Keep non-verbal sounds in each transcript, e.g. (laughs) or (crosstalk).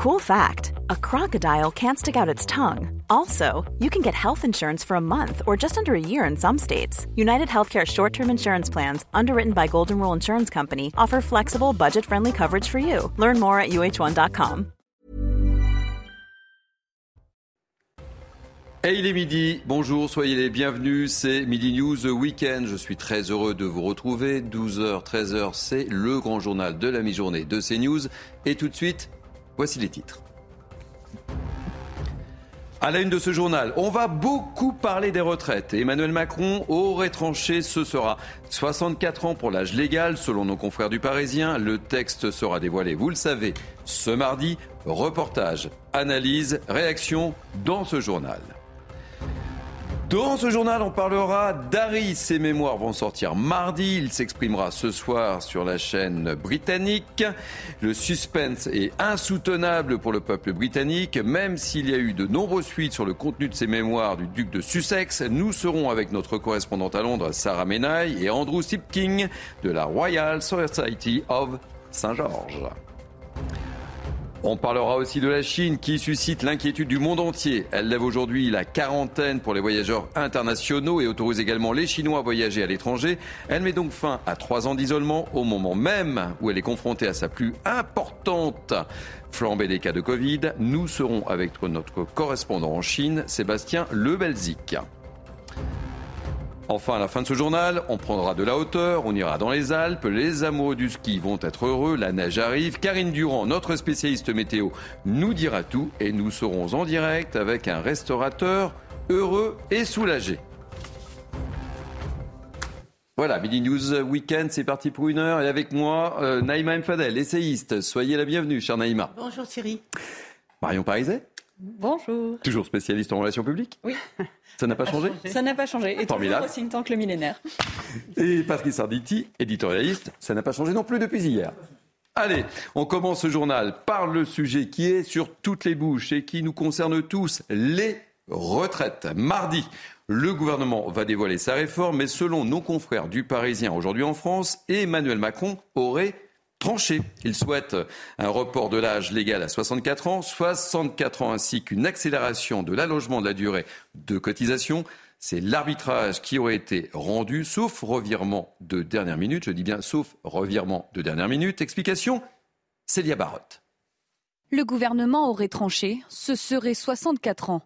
Cool fact a crocodile can't stick out its tongue. Also, you can get health insurance for a month or just under a year in some states. United Healthcare short term insurance plans, underwritten by Golden Rule Insurance Company, offer flexible, budget friendly coverage for you. Learn more at uh1.com. Hey, il est midi. Bonjour, soyez les bienvenus. C'est Midi News Weekend. Je suis très heureux de vous retrouver. 12h, 13h, c'est le grand journal de la mi-journée de CNews. Et tout de suite, Voici les titres. À la une de ce journal, on va beaucoup parler des retraites. Emmanuel Macron aurait tranché, ce sera 64 ans pour l'âge légal, selon nos confrères du Parisien. Le texte sera dévoilé, vous le savez, ce mardi. Reportage, analyse, réaction dans ce journal. Dans ce journal, on parlera d'Harry. Ses mémoires vont sortir mardi. Il s'exprimera ce soir sur la chaîne britannique. Le suspense est insoutenable pour le peuple britannique. Même s'il y a eu de nombreuses fuites sur le contenu de ses mémoires du duc de Sussex, nous serons avec notre correspondante à Londres, Sarah Menaille, et Andrew Sipking de la Royal Society of Saint-Georges. On parlera aussi de la Chine qui suscite l'inquiétude du monde entier. Elle lève aujourd'hui la quarantaine pour les voyageurs internationaux et autorise également les Chinois à voyager à l'étranger. Elle met donc fin à trois ans d'isolement au moment même où elle est confrontée à sa plus importante flambée des cas de Covid. Nous serons avec notre correspondant en Chine, Sébastien Lebelzik. Enfin, à la fin de ce journal, on prendra de la hauteur, on ira dans les Alpes, les amoureux du ski vont être heureux, la neige arrive. Karine Durand, notre spécialiste météo, nous dira tout et nous serons en direct avec un restaurateur heureux et soulagé. Voilà, Midi News Weekend, c'est parti pour une heure. Et avec moi, euh, Naïma Mfadel, essayiste. Soyez la bienvenue, chère Naïma. Bonjour Thierry. Marion Pariset. Bonjour. Toujours spécialiste en relations publiques Oui. Ça n'a pas changé Ça n'a pas changé. Et Formidable. toujours aussi temps que le millénaire. Et Patrice Arditi, éditorialiste, ça n'a pas changé non plus depuis hier. Allez, on commence ce journal par le sujet qui est sur toutes les bouches et qui nous concerne tous, les retraites. Mardi, le gouvernement va dévoiler sa réforme, mais selon nos confrères du Parisien aujourd'hui en France, Emmanuel Macron aurait tranché. Il souhaite un report de l'âge légal à 64 ans, 64 ans ainsi qu'une accélération de l'allongement de la durée de cotisation. C'est l'arbitrage qui aurait été rendu, sauf revirement de dernière minute. Je dis bien sauf revirement de dernière minute. Explication Célia Barotte. Le gouvernement aurait tranché, ce serait 64 ans.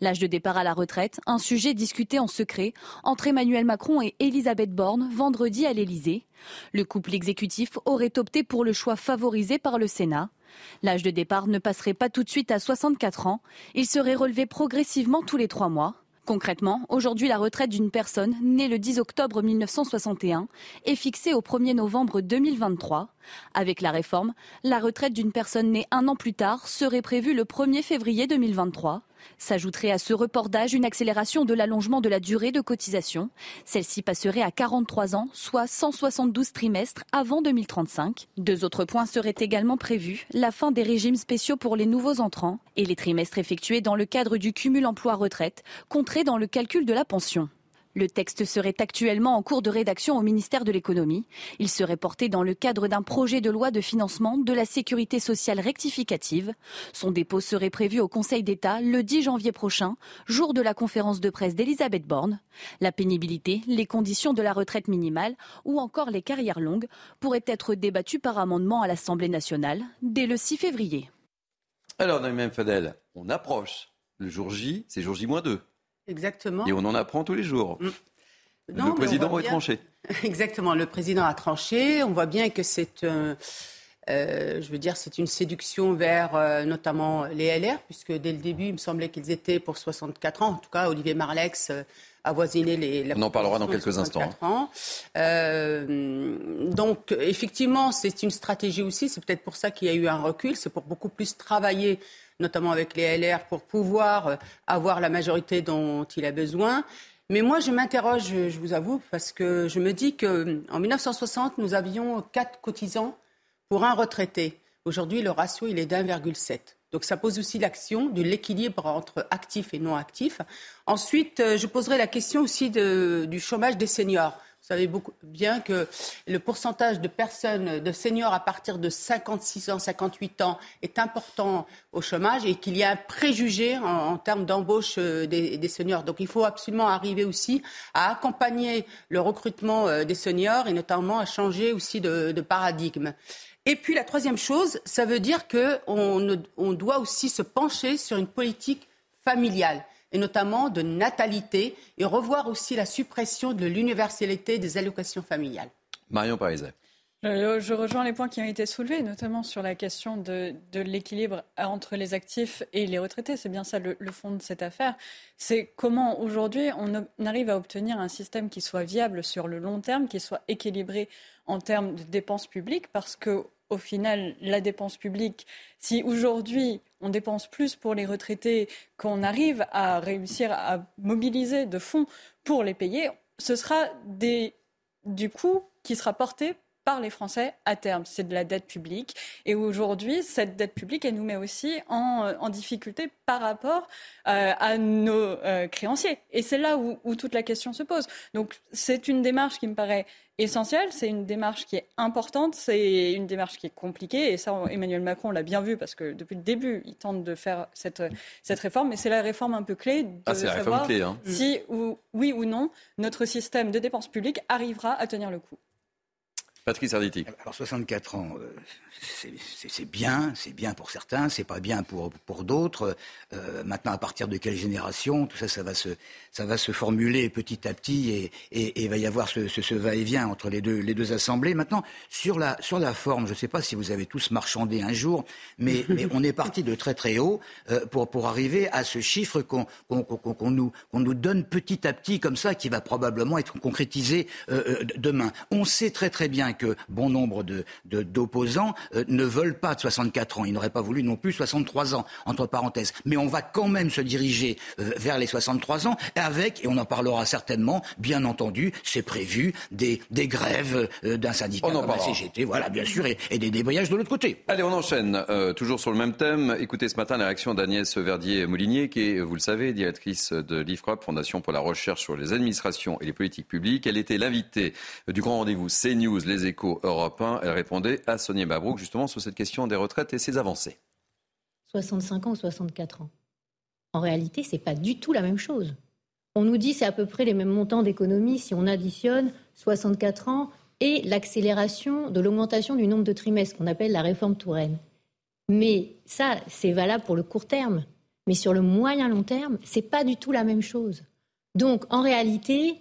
L'âge de départ à la retraite, un sujet discuté en secret entre Emmanuel Macron et Elisabeth Borne vendredi à l'Élysée. Le couple exécutif aurait opté pour le choix favorisé par le Sénat. L'âge de départ ne passerait pas tout de suite à 64 ans, il serait relevé progressivement tous les trois mois. Concrètement, aujourd'hui, la retraite d'une personne née le 10 octobre 1961 est fixée au 1er novembre 2023. Avec la réforme, la retraite d'une personne née un an plus tard serait prévue le 1er février 2023. S'ajouterait à ce report d'âge une accélération de l'allongement de la durée de cotisation. Celle-ci passerait à 43 ans, soit 172 trimestres avant 2035. Deux autres points seraient également prévus. La fin des régimes spéciaux pour les nouveaux entrants et les trimestres effectués dans le cadre du cumul emploi-retraite, comptés dans le calcul de la pension. Le texte serait actuellement en cours de rédaction au ministère de l'économie. Il serait porté dans le cadre d'un projet de loi de financement de la sécurité sociale rectificative. Son dépôt serait prévu au Conseil d'État le 10 janvier prochain, jour de la conférence de presse d'Elisabeth Borne. La pénibilité, les conditions de la retraite minimale ou encore les carrières longues pourraient être débattues par amendement à l'Assemblée nationale dès le 6 février. Alors, même Fadel, on approche. Le jour J, c'est jour J-2. Exactement. Et on en apprend tous les jours. Mm. le président a tranché. (laughs) Exactement, le président a tranché. On voit bien que c'est euh, je veux dire, c'est une séduction vers euh, notamment les LR, puisque dès le début, il me semblait qu'ils étaient pour 64 ans. En tout cas, Olivier Marlex euh, avoisinait les. On en parlera dans quelques instants. Ans. donc, effectivement, c'est une stratégie aussi. C'est peut-être pour ça qu'il y a eu un recul. C'est pour beaucoup plus travailler notamment avec les LR, pour pouvoir euh, avoir la majorité dont il a besoin. Mais moi, je m'interroge, je vous avoue, parce que je me dis qu'en 1960, nous avions quatre cotisants pour un retraité. Aujourd'hui, le ratio, il est d'1,7. Donc ça pose aussi l'action de l'équilibre entre actifs et non actifs. Ensuite, euh, je poserai la question aussi du chômage des seniors. Vous savez beaucoup bien que le pourcentage de personnes, de seniors à partir de 56 ans, 58 ans est important au chômage et qu'il y a un préjugé en, termes d'embauche euh, des, seniors. Donc il faut absolument arriver aussi à accompagner le recrutement euh, des seniors et notamment à changer aussi de, paradigme. Et puis la troisième chose, ça veut dire qu'on on doit aussi se pencher sur une politique familiale et notamment de natalité, et revoir aussi la suppression de l'universalité des allocations familiales. Marion Pariset. Je rejoins les points qui ont été soulevés, notamment sur la question de, l'équilibre entre les actifs et les retraités. C'est bien ça le, fond de cette affaire. C'est comment aujourd'hui on, arrive à obtenir un système qui soit viable sur le long terme, qui soit équilibré en termes de dépenses publiques, parce que au final, la dépense publique, si aujourd'hui on dépense plus pour les retraités, qu'on arrive à réussir à mobiliser de fonds pour les payer, ce sera du coût qui sera porté par les Français à terme. C'est de la dette publique. Et aujourd'hui, cette dette publique, elle nous met aussi en, en difficulté par rapport euh, à nos euh, créanciers. Et c'est là où, où, toute la question se pose. Donc c'est une démarche qui me paraît essentielle, c'est une démarche qui est importante, c'est une démarche qui est compliquée. Et ça, Emmanuel Macron l'a bien vu parce que depuis le début, il tente de faire cette, cette réforme. Mais c'est la réforme un peu clé de ah, savoir clé, hein. si ou, oui ou non notre système de dépenses publiques arrivera à tenir le coup. Patrice Arditi. Alors 64 ans, euh, c'est bien, c'est bien pour certains, c'est pas bien pour, pour d'autres. Euh, maintenant, à partir de quelle génération Tout ça, ça va se, ça va se formuler petit à petit et, et, et va y avoir ce, ce, ce va-et-vient entre les deux, les deux assemblées. Maintenant, sur la, sur la forme, je ne sais pas si vous avez tous marchandé un jour, mais, (laughs) mais on est parti de très très haut euh, pour, pour arriver à ce chiffre qu'on qu'on qu'on nous, qu'on nous donne petit à petit comme ça, qui va probablement être concrétisé euh, demain. On sait très très bien que bon nombre d'opposants de, euh, ne veulent pas de 64 ans. Ils n'auraient pas voulu non plus 63 ans, entre parenthèses. Mais on va quand même se diriger euh, vers les 63 ans avec, et on en parlera certainement, bien entendu, c'est prévu, des, des grèves euh, d'un syndicat comme la CGT, voilà, bien sûr, et, des débrayages de l'autre côté. Allez, on enchaîne. toujours sur le même thème. Écoutez ce matin la réaction d'Agnès Verdier-Moulinier, qui est, vous le savez, directrice de l'IFROP, Fondation pour la recherche sur les administrations et les politiques publiques. Elle était l'invitée du grand rendez-vous CNews, les échos Europe 1. Elle répondait à Sonia Mabrouk justement sur cette question des retraites et ses avancées. 65 ans ou 64 ans? En réalité, ce n'est pas du tout la même chose. On nous dit c'est à peu près les mêmes montants d'économie si on additionne 64 ans et l'accélération de l'augmentation du nombre de trimestres qu'on appelle la réforme Touraine. Mais ça, c'est valable pour le court terme. Mais sur le moyen long terme, ce n'est pas du tout la même chose. Donc, en réalité,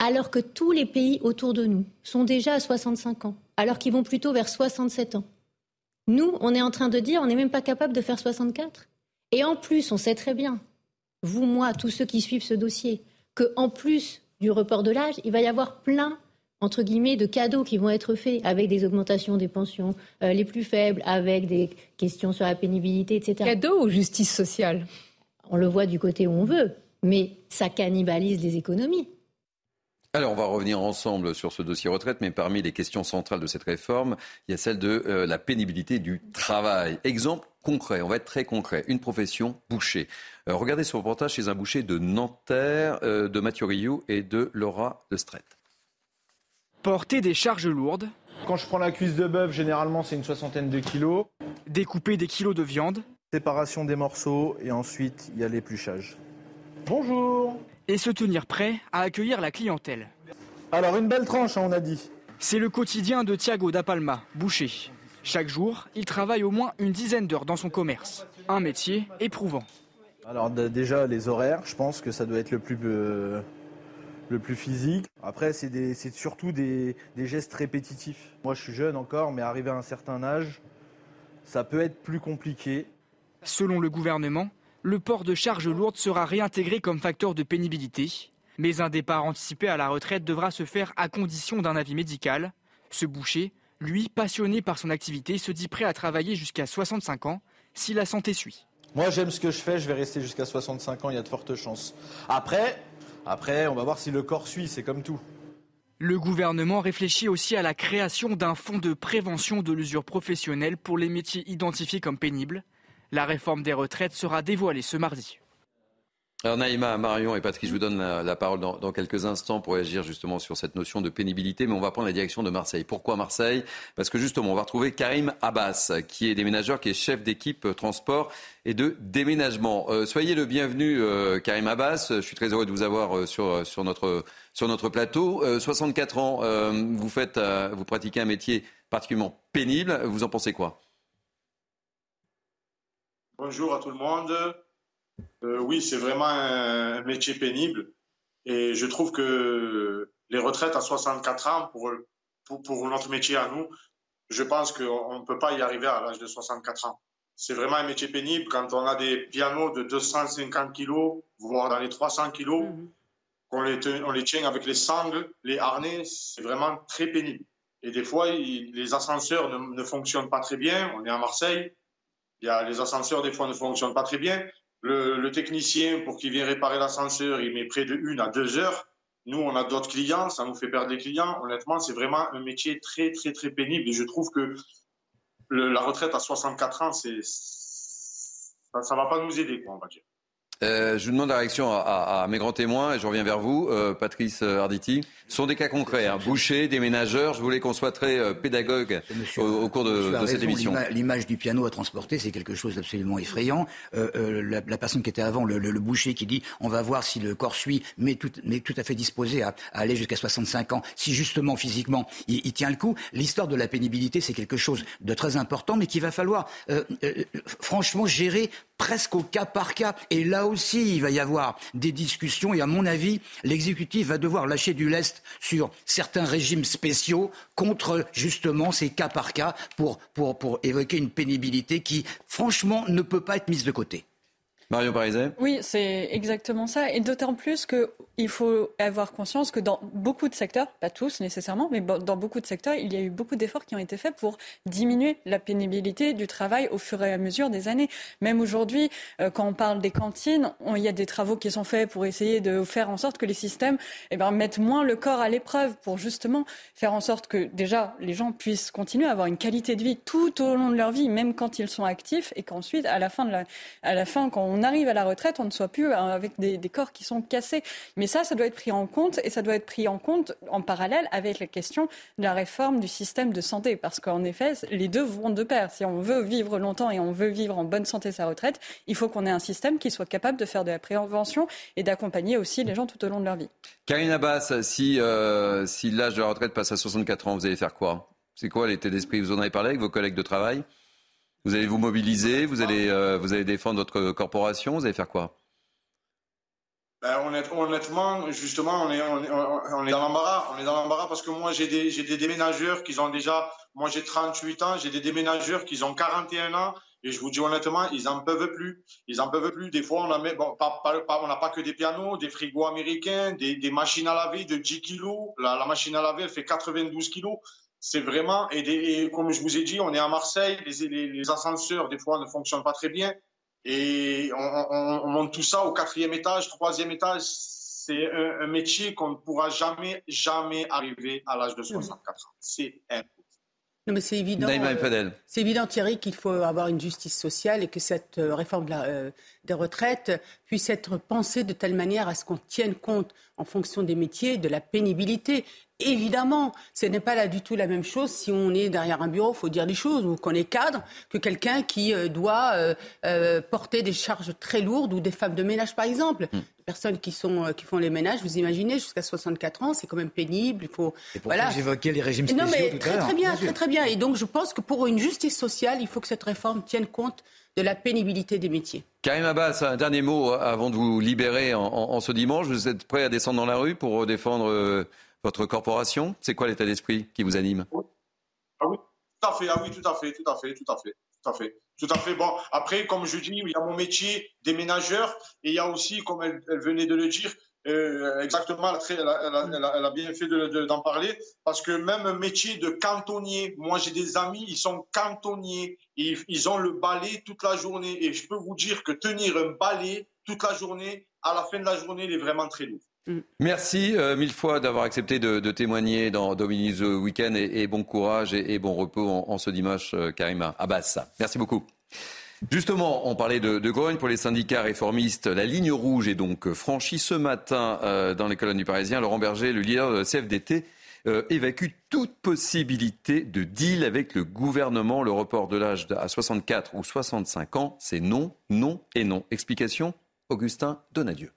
alors que tous les pays autour de nous sont déjà à 65 ans, alors qu'ils vont plutôt vers 67 ans. Nous, on est en train de dire, on n'est même pas capable de faire 64. Et en plus, on sait très bien, vous, moi, tous ceux qui suivent ce dossier, qu'en plus du report de l'âge, il va y avoir plein, entre guillemets, de cadeaux qui vont être faits avec des augmentations des pensions euh, les plus faibles, avec des questions sur la pénibilité, etc. Cadeaux ou justice sociale? On le voit du côté où on veut, mais ça cannibalise les économies. Alors, on va revenir ensemble sur ce dossier retraite, mais parmi les questions centrales de cette réforme, il y a celle de euh, la pénibilité du travail. Exemple concret, on va être très concret. Une profession, boucher. Euh, regardez ce reportage chez un boucher de Nanterre, euh, de Mathieu Rioux et de Laura Stret. Porter des charges lourdes. Quand je prends la cuisse de bœuf, généralement c'est une soixantaine de kilos. Découper des kilos de viande. Séparation des morceaux et ensuite il y a l'épluchage. Bonjour et se tenir prêt à accueillir la clientèle. Alors une belle tranche, hein, on a dit. C'est le quotidien de Thiago da Palma, boucher. Chaque jour, il travaille au moins une dizaine d'heures dans son commerce. Un métier éprouvant. Alors déjà les horaires, je pense que ça doit être le plus, euh, le plus physique. Après c'est surtout des, des gestes répétitifs. Moi je suis jeune encore, mais arrivé à un certain âge, ça peut être plus compliqué. Selon le gouvernement, le port de charges lourdes sera réintégré comme facteur de pénibilité. Mais un départ anticipé à la retraite devra se faire à condition d'un avis médical. Ce boucher, lui, passionné par son activité, se dit prêt à travailler jusqu'à 65 ans si la santé suit. Moi, j'aime ce que je fais, je vais rester jusqu'à 65 ans, il y a de fortes chances. Après, après, on va voir si le corps suit, c'est comme tout. Le gouvernement réfléchit aussi à la création d'un fonds de prévention de l'usure professionnelle pour les métiers identifiés comme pénibles. La réforme des retraites sera dévoilée ce mardi. Alors Naïma, Marion et Patrick, je vous donne la, parole dans, quelques instants pour agir justement sur cette notion de pénibilité, mais on va prendre la direction de Marseille. Pourquoi Marseille? Parce que justement, on va retrouver Karim Abbas, qui est déménageur, qui est chef d'équipe euh, transport et de déménagement. Euh, soyez le bienvenu, euh, Karim Abbas. Je suis très heureux de vous avoir sur, sur, notre, sur notre plateau. 64 ans, vous, faites, vous pratiquez un métier particulièrement pénible. Vous en pensez quoi? Bonjour à tout le monde. Euh, oui, c'est vraiment un, métier pénible. Et je trouve que les retraites à 64 ans, pour, pour, notre métier à nous, je pense qu'on ne peut pas y arriver à l'âge de 64 ans. C'est vraiment un métier pénible quand on a des pianos de 250 kilos, voire dans les 300 kilos, mhm. qu'on les, on les tient avec les sangles, les harnais, c'est vraiment très pénible. Et des fois, les ascenseurs ne, ne, fonctionnent pas très bien. On est à Marseille. Il y a, les ascenseurs, des fois, ne fonctionnent pas très bien. Le, technicien, pour qu'il vienne réparer l'ascenseur, il met près de une à deux heures. Nous, on a d'autres clients, ça nous fait perdre des clients. Honnêtement, c'est vraiment un métier très, très, très pénible. Et je trouve que la retraite à 64 ans, c'est, ça ne va pas nous aider, quoi, on va dire. Euh, je vous demande la réaction à, mes grands témoins et je reviens vers vous, euh, Patrice Arditi. Ce sont des cas concrets, hein. bouchers, déménageurs. Je voulais qu'on soit très euh, pédagogue au, cours de, cette émission. L'image du piano à transporter, c'est quelque chose d'absolument effrayant. La, personne qui était avant, le, boucher qui dit on va voir si le corps suit, mais tout, mais tout à fait disposé à, aller jusqu'à 65 ans, si justement physiquement il, il tient le coup. L'histoire de la pénibilité, c'est quelque chose de très important, mais qu'il va falloir franchement gérer presque au cas par cas. Et là aussi, il va y avoir des discussions et à mon avis, l'exécutif va devoir lâcher du lest sur certains régimes spéciaux contre justement ces cas par cas pour, évoquer une pénibilité qui, franchement, ne peut pas être mise de côté. Mario Pariset Oui, c'est exactement ça. Et d'autant plus qu'il faut avoir conscience que dans beaucoup de secteurs, pas tous nécessairement, mais dans beaucoup de secteurs, il y a eu beaucoup d'efforts qui ont été faits pour diminuer la pénibilité du travail au fur et à mesure des années. Même aujourd'hui, euh, quand on parle des cantines, il y a des travaux qui sont faits pour essayer de faire en sorte que les systèmes eh ben, mettent moins le corps à l'épreuve pour justement faire en sorte que déjà les gens puissent continuer à avoir une qualité de vie tout au long de leur vie, même quand ils sont actifs, et qu'ensuite, à la fin, on arrive à la retraite, on ne soit plus euh, avec des, corps qui sont cassés. Mais ça, ça doit être pris en compte et ça doit être pris en compte en parallèle avec la question de la réforme du système de santé. Parce qu'en effet, les deux vont de pair. Si on veut vivre longtemps et on veut vivre en bonne santé sa retraite, il faut qu'on ait un système qui soit capable de faire de la prévention et d'accompagner aussi les gens tout au long de leur vie. Karine Abbas, si, euh, si l'âge de la retraite passe à 64 ans, vous allez faire quoi? C'est quoi l'état d'esprit? Vous en avez parlé avec vos collègues de travail? Vous allez vous mobiliser, vous allez, euh, vous allez défendre votre corporation, vous allez faire quoi? Ben, honnêtement, justement, on est, on est, on est dans l'embarras. On est dans l'embarras parce que moi, j'ai des, j'ai des déménageurs qui ont déjà, moi j'ai 38 ans, j'ai des déménageurs qui ont 41 ans. Et je vous dis honnêtement, ils en peuvent plus. Ils en peuvent plus. Des fois, on a, bon, pas, on n'a pas que des pianos, des frigos américains, des, des machines à laver de 10 kilos. La, la machine à laver, elle fait 92 kilos c'est vraiment, et, comme je vous ai dit, on est à Marseille, les, ascenseurs, des fois, ne fonctionnent pas très bien. Et on, monte tout ça au quatrième étage, troisième étage. C'est un, métier qu'on ne pourra jamais, jamais arriver à l'âge de 64 ans. C'est impossible. Non, mais c'est évident. Euh, c'est évident, Thierry, qu'il faut avoir une justice sociale et que cette euh, réforme euh, des retraites puisse être pensée de telle manière à ce qu'on tienne compte, en fonction des métiers, de la pénibilité. Évidemment, ce n'est pas là du tout la même chose si on est derrière un bureau, il faut dire les choses, ou qu'on est cadre, que quelqu'un qui euh, doit euh, euh, porter des charges très lourdes, ou des femmes de ménage par exemple. Mm. Personnes qui, sont, qui font les ménages, vous imaginez, jusqu'à 64 ans, c'est quand même pénible. Il faut. Et voilà. j'évoquais les régimes spéciaux non, mais très, très bien, très très bien. Et donc je pense que pour une justice sociale, il faut que cette réforme tienne compte de la pénibilité des métiers. Karim Abbas, un dernier mot avant de vous libérer en, en ce dimanche. Vous êtes prêt à descendre dans la rue pour défendre votre corporation? C'est quoi l'état d'esprit qui vous anime? Ah oui, tout à fait, ah oui, tout à fait, tout à fait, tout à fait, tout à fait. Tout à fait. Bon, après, comme je dis, il y a mon métier déménageur et il y a aussi, comme elle, venait de le dire, euh, exactement, elle a, bien fait d'en parler, parce que même un métier de cantonnier, moi j'ai des amis, ils sont cantonniers, et ils ont le balai toute la journée, et je peux vous dire que tenir un balai toute la journée, à la fin de la journée, il est vraiment très lourd. Mm. Merci euh, mille fois d'avoir accepté de, témoigner dans Dominique The Weekend et, bon courage et, bon repos en, ce dimanche, euh, Karima Abbas. Merci beaucoup. Justement, on parlait de, de Grogne pour les syndicats réformistes. La ligne rouge est donc franchie ce matin euh, dans les colonnes du Parisien. Laurent Berger, le leader de la CFDT, euh, évacue toute possibilité de deal avec le gouvernement. Le report de l'âge à 64 ou 65 ans, c'est non, non et non. Explication Augustin Donadieu.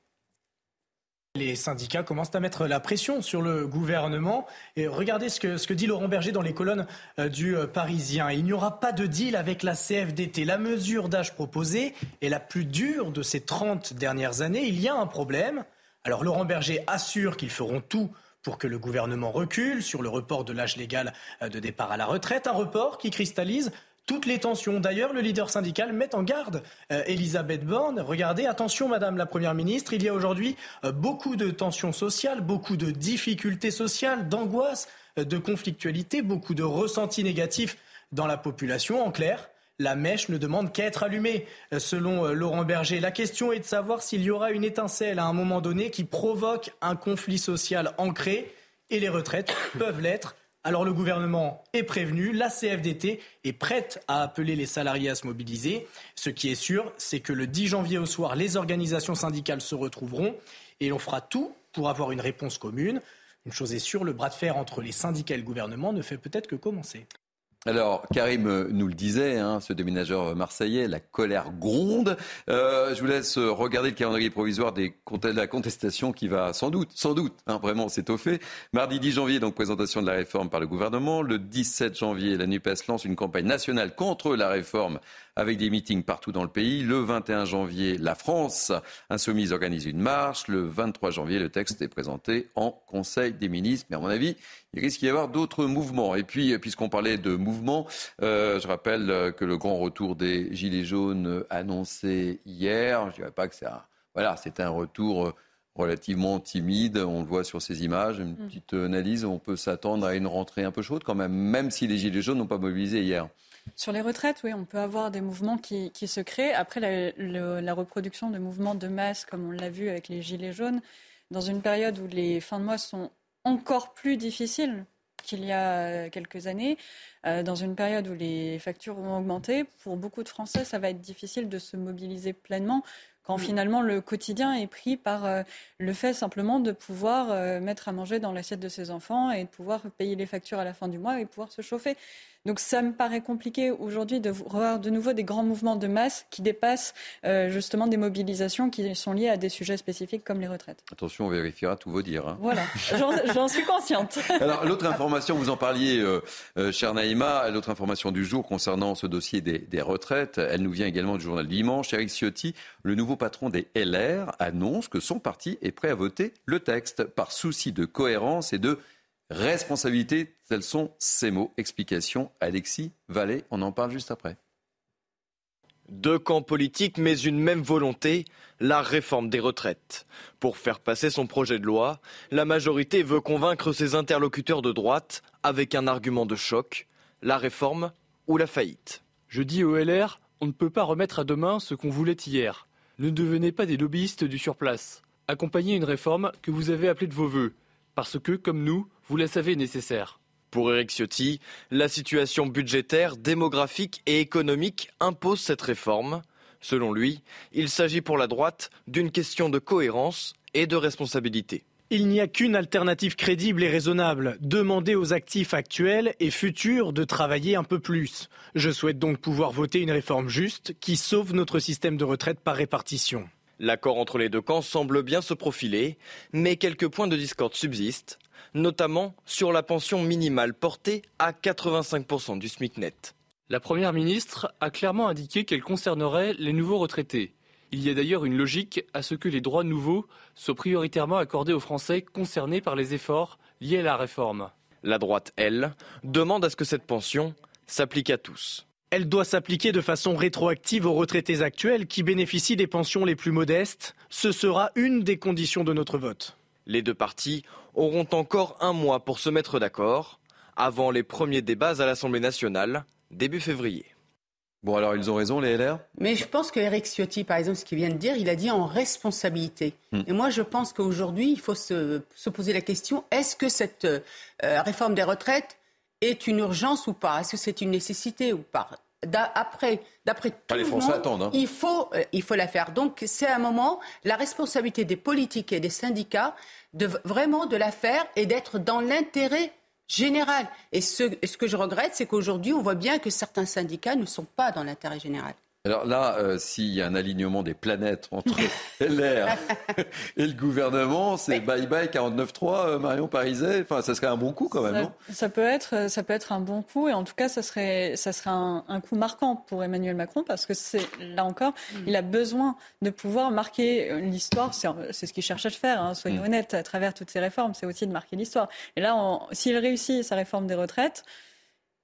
Les syndicats commencent à mettre la pression sur le gouvernement. Et regardez ce que, dit Laurent Berger dans les colonnes euh, du euh, Parisien. Il n'y aura pas de deal avec la CFDT. La mesure d'âge proposée est la plus dure de ces 30 dernières années. Il y a un problème. Alors Laurent Berger assure qu'ils feront tout pour que le gouvernement recule sur le report de l'âge légal euh, de départ à la retraite. Un report qui cristallise toutes les tensions. D'ailleurs, le leader syndical met en garde euh, Elisabeth Borne. Regardez, attention, Madame la Première ministre, il y a aujourd'hui euh, beaucoup de tensions sociales, beaucoup de difficultés sociales, d'angoisse, euh, de conflictualité, beaucoup de ressentis négatifs dans la population. En clair, la mèche ne demande qu'à être allumée, selon Laurent Berger. La question est de savoir s'il y aura une étincelle à un moment donné qui provoque un conflit social ancré, et les retraites peuvent l'être alors le gouvernement est prévenu, la CFDT est prête à appeler les salariés à se mobiliser. Ce qui est sûr, c'est que le 10 janvier au soir, les organisations syndicales se retrouveront et l'on fera tout pour avoir une réponse commune. Une chose est sûre, le bras de fer entre les syndicats et le gouvernement ne fait peut-être que commencer. Alors, Karim euh, nous le disait, hein, ce déménageur marseillais, la colère gronde. Euh, je vous laisse regarder le calendrier provisoire des, de la contestation qui va sans doute, sans doute, hein, vraiment s'étoffer. Mardi 10 janvier, donc présentation de la réforme par le gouvernement. Le 17 janvier, la NUPES lance une campagne nationale contre la réforme avec des meetings partout dans le pays. Le 21 janvier, la France insoumise organise une marche. Le 23 janvier, le texte est présenté en Conseil des ministres. Mais à mon avis, il risque d'y avoir d'autres mouvements. Et puis, puisqu'on parlait de mouvements, euh, je rappelle que le grand retour des Gilets jaunes annoncé hier, je ne dirais pas que c'est un, voilà, un retour relativement timide. On le voit sur ces images. Une mm. petite analyse, on peut s'attendre à une rentrée un peu chaude quand même, même si les Gilets jaunes n'ont pas mobilisé hier. Sur les retraites, oui, on peut avoir des mouvements qui, se créent. Après, la, reproduction de mouvements de masse, comme on l'a vu avec les Gilets jaunes, dans une période où les fins de mois sont encore plus difficiles qu'il y a quelques années, euh, dans une période où les factures vont augmenter, pour beaucoup de Français, ça va être difficile de se mobiliser pleinement quand finalement le quotidien est pris par euh, le fait simplement de pouvoir euh, mettre à manger dans l'assiette de ses enfants et de pouvoir payer les factures à la fin du mois et pouvoir se chauffer. Donc ça me paraît compliqué aujourd'hui de voir de nouveau des grands mouvements de masse qui dépassent euh, justement des mobilisations qui sont liées à des sujets spécifiques comme les retraites. Attention, on vérifiera tous vos dires. Hein. Voilà, j'en suis consciente. (laughs) Alors l'autre information, vous en parliez, euh, euh, cher Naïma, l'autre information du jour concernant ce dossier des, des, retraites, elle nous vient également du journal Dimanche. Eric Ciotti, le nouveau patron des LR, annonce que son parti est prêt à voter le texte par souci de cohérence et de responsabilité. Tels sont ces mots. Explication, Alexis Vallée. On en parle juste après. Deux camps politiques, mais une même volonté, la réforme des retraites. Pour faire passer son projet de loi, la majorité veut convaincre ses interlocuteurs de droite avec un argument de choc, la réforme ou la faillite. Je dis au LR, on ne peut pas remettre à demain ce qu'on voulait hier. Ne devenez pas des lobbyistes du surplace. Accompagnez une réforme que vous avez appelée de vos voeux, parce que, comme nous, vous la savez nécessaire. Pour Eric Ciotti, la situation budgétaire, démographique et économique impose cette réforme. Selon lui, il s'agit pour la droite d'une question de cohérence et de responsabilité. Il n'y a qu'une alternative crédible et raisonnable, demander aux actifs actuels et futurs de travailler un peu plus. Je souhaite donc pouvoir voter une réforme juste qui sauve notre système de retraite par répartition. L'accord entre les deux camps semble bien se profiler, mais quelques points de discorde subsistent notamment sur la pension minimale portée à 85% du SMIC net. La Première ministre a clairement indiqué qu'elle concernerait les nouveaux retraités. Il y a d'ailleurs une logique à ce que les droits nouveaux soient prioritairement accordés aux Français concernés par les efforts liés à la réforme. La droite, elle, demande à ce que cette pension s'applique à tous. Elle doit s'appliquer de façon rétroactive aux retraités actuels qui bénéficient des pensions les plus modestes. Ce sera une des conditions de notre vote. Les deux partis auront encore un mois pour se mettre d'accord avant les premiers débats à l'Assemblée nationale début février. Bon, alors ils ont raison, les LR Mais je pense que Eric Ciotti, par exemple, ce qu'il vient de dire, il a dit en responsabilité. Hmm. Et moi, je pense qu'aujourd'hui, il faut se, poser la question est-ce que cette euh, réforme des retraites est une urgence ou pas? Est-ce que c'est une nécessité ou pas? D'après d'après tout les le monde, attendent, hein. il faut euh, il faut la faire. Donc c'est un moment la responsabilité des politiques et des syndicats de vraiment de la faire et d'être dans l'intérêt général. Et ce, ce que je regrette, c'est qu'aujourd'hui, on voit bien que certains syndicats ne sont pas dans l'intérêt général. Alors là, euh, s'il y a un alignement des planètes entre (laughs) (laughs) LR et le gouvernement, c'est bye bye 49-3, euh, Marion Pariset. Enfin, ça serait un bon coup quand même, ça, non? ça peut être, ça peut être un bon coup et en tout cas, ça serait, ça serait un, un coup marquant pour Emmanuel Macron parce que c'est là encore, il a besoin de pouvoir marquer euh, l'histoire. C'est c'est ce qu'il cherche à faire. Hein, soyons Mm. honnêtes, à travers toutes ces réformes, c'est aussi de marquer l'histoire. Et là, on- s'il réussit sa réforme des retraites.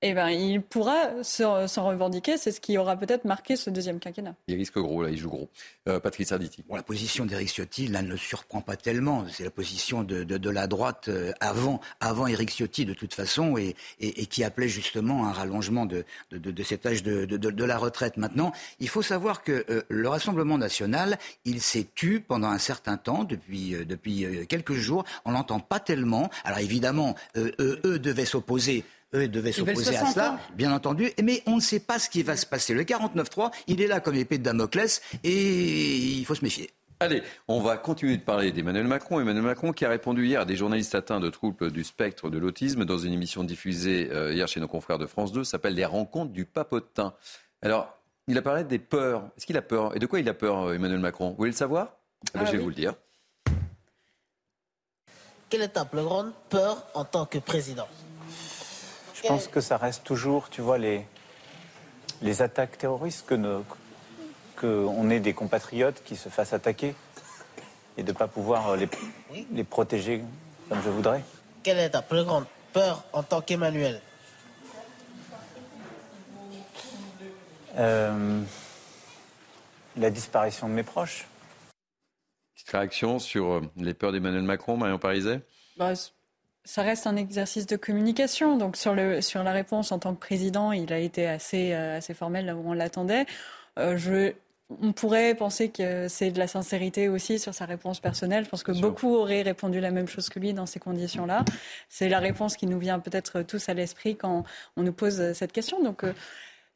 Eh ben, il pourra se- s'en revendiquer. C'est ce qui aura peut-être marqué ce deuxième quinquennat. Il risque gros, là, il joue gros. Euh, Patrice Arditi. Bon, la position d'Éric Ciotti, là, ne surprend pas tellement. C'est la position de, de, de la droite euh, avant, avant Éric Ciotti, de toute façon, et, et, et qui appelait justement un rallongement de, de, de, de cet âge de, de, de, de la retraite. Maintenant, il faut savoir que euh, le Rassemblement national, il s'est tu pendant un certain temps, depuis, euh, depuis quelques jours. On l'entend pas tellement. Alors évidemment, euh, eux, eux devaient s'opposer. Eux devaient Ils s'opposer à 60 cela, ans. bien entendu, mais on ne sait pas ce qui va se passer. Le 49-3, il est là comme épée de Damoclès et il faut se méfier. Allez, on va continuer de parler d'Emmanuel Macron. Emmanuel Macron qui a répondu hier à des journalistes atteints de troubles du spectre de l'autisme dans une émission diffusée euh, hier chez nos confrères de France 2, s'appelle Les rencontres du papotin. Alors, il a parlé des peurs. Est-ce qu'il a peur? Et de quoi il a peur, euh, Emmanuel Macron? Vous voulez le savoir? Ah ben, Ah Je vais oui. vous le dire. Quelle est ta plus grande peur en tant que président? Je pense que ça reste toujours, tu vois, les, les attaques terroristes, que qu'on ait des compatriotes qui se fassent attaquer et de ne pas pouvoir les, les protéger comme je voudrais. Quelle est ta plus grande peur en tant qu'Emmanuel? Euh, la disparition de mes proches. Petite réaction sur euh, les peurs d'Emmanuel Macron, Marion Pariset? Bah, ça reste un exercice de communication. Donc sur, le, sur la réponse en tant que président, il a été assez, euh, assez formel là où on l'attendait. Euh, je, on pourrait penser que c'est de la sincérité aussi sur sa réponse personnelle. Je pense que beaucoup auraient répondu la même chose que lui dans ces conditions-là. C'est la réponse qui nous vient peut-être tous à l'esprit quand on nous pose cette question. Donc euh,